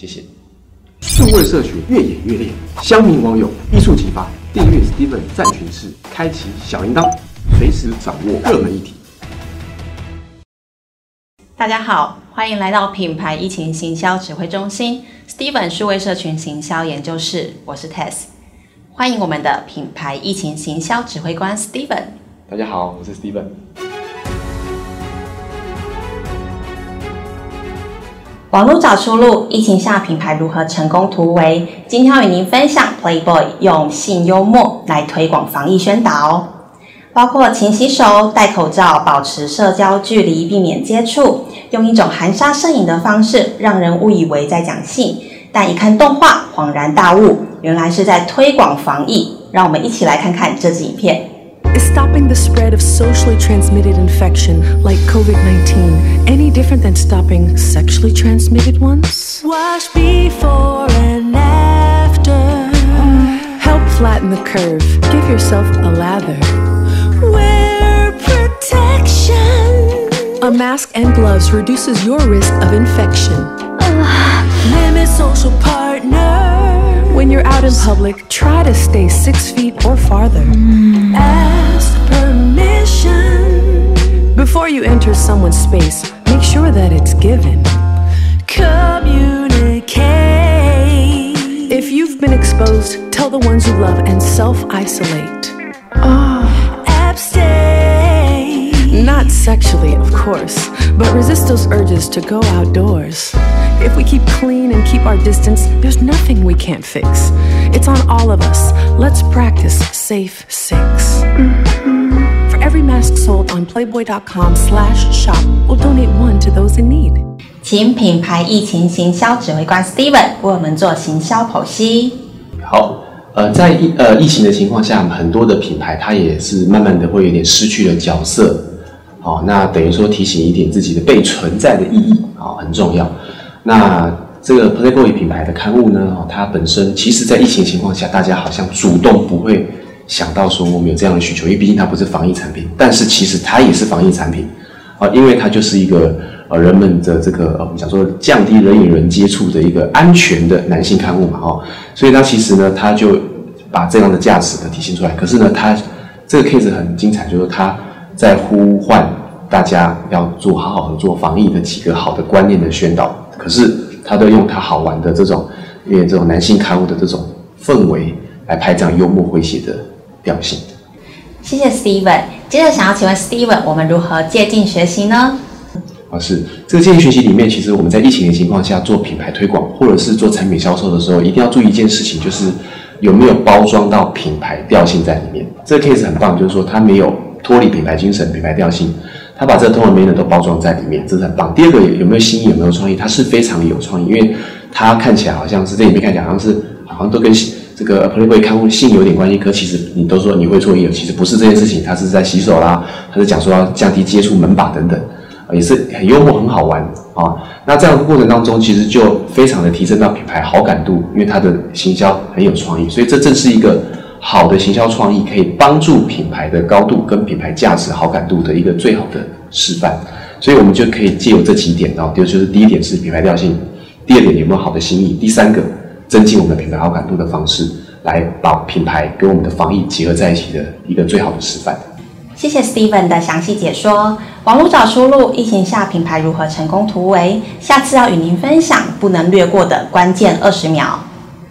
谢谢。数位社群越演越烈，乡民网友一触即发。订阅 Steven 战群室，开启小铃铛，随时掌握热门议题。大家好，欢迎来到品牌疫情行销指挥中心 Steven 数位社群行销研究室，我是 Tess。欢迎我们的品牌疫情行销指挥官 Steven。大家好，我是 Steven。网络找出路，疫情下品牌如何成功突围？今天要与您分享 Playboy 用性幽默来推广防疫宣导，包括勤洗手、戴口罩、保持社交距离、避免接触，用一种含沙射影的方式，让人误以为在讲性，但一看动画，恍然大悟，原来是在推广防疫。让我们一起来看看这支影片。Is stopping the spread of socially transmitted infection like COVID 19 any different than stopping sexually transmitted ones? Wash before and after. Help flatten the curve. Give yourself a lather. Wear protection. A mask and gloves reduces your risk of infection. Limit social partner. When you're out in public, try to stay six feet or farther. Permission. Before you enter someone's space, make sure that it's given. Communicate. If you've been exposed, tell the ones you love and self isolate. Oh. Ah. Abstain. Not sexually, of course, but resist those urges to go outdoors. If we keep clean and keep our distance, there's nothing we can't fix. It's on all of us. Let's practice safe sex. For every mask sold on playboy.com/shop, we'll donate one to those in need. 请品牌疫情行销指挥官 Steven 为我们做行销剖析。好，呃，在疫呃疫情的情况下，很多的品牌它也是慢慢的会有点失去了角色。好，那等于说提醒一点自己的被存在的意义啊，很重要。那这个 Playboy 品牌的刊物呢，它本身其实，在疫情情况下，大家好像主动不会想到说我们有这样的需求，因为毕竟它不是防疫产品。但是其实它也是防疫产品啊，因为它就是一个呃人们的这个我们讲说降低人与人接触的一个安全的男性刊物嘛，哦，所以它其实呢，它就把这样的价值呢体现出来。可是呢，它这个 case 很精彩，就是它在呼唤大家要做好好的做防疫的几个好的观念的宣导。可是他都用他好玩的这种，因为这种男性刊物的这种氛围来拍这样幽默诙谐的调性。谢谢 Steven。接着想要请问 Steven，我们如何借镜学习呢？啊，是这个借镜学习里面，其实我们在疫情的情况下做品牌推广，或者是做产品销售的时候，一定要注意一件事情，就是有没有包装到品牌调性在里面。这个 case 很棒，就是说它没有脱离品牌精神、品牌调性。他把这个通文媒呢都包装在里面，这是很棒。第二个有没有新意，有没有创意？它是非常有创意，因为它看起来好像是这里面看起来好像是好像都跟这个 Playboy 刊物性有点关系，可其实你都说你会错意了，其实不是这件事情，他是在洗手啦，他是讲说要降低接触门把等等，也是很幽默很好玩啊。那这样的过程当中，其实就非常的提升到品牌好感度，因为它的行销很有创意，所以这正是一个好的行销创意可以帮助品牌的高度跟品牌价值好感度的一个最好的示范。所以我们就可以借由这几点哦，就是第一点是品牌调性，第二点有没有好的心意，第三个增进我们的品牌好感度的方式，来把品牌跟我们的防疫结合在一起的一个最好的示范。谢谢 Steven 的详细解说。网络找出路，疫情下品牌如何成功突围？下次要与您分享不能略过的关键二十秒。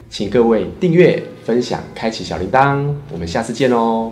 请各位订阅、分享、开启小铃铛，我们下次见哦。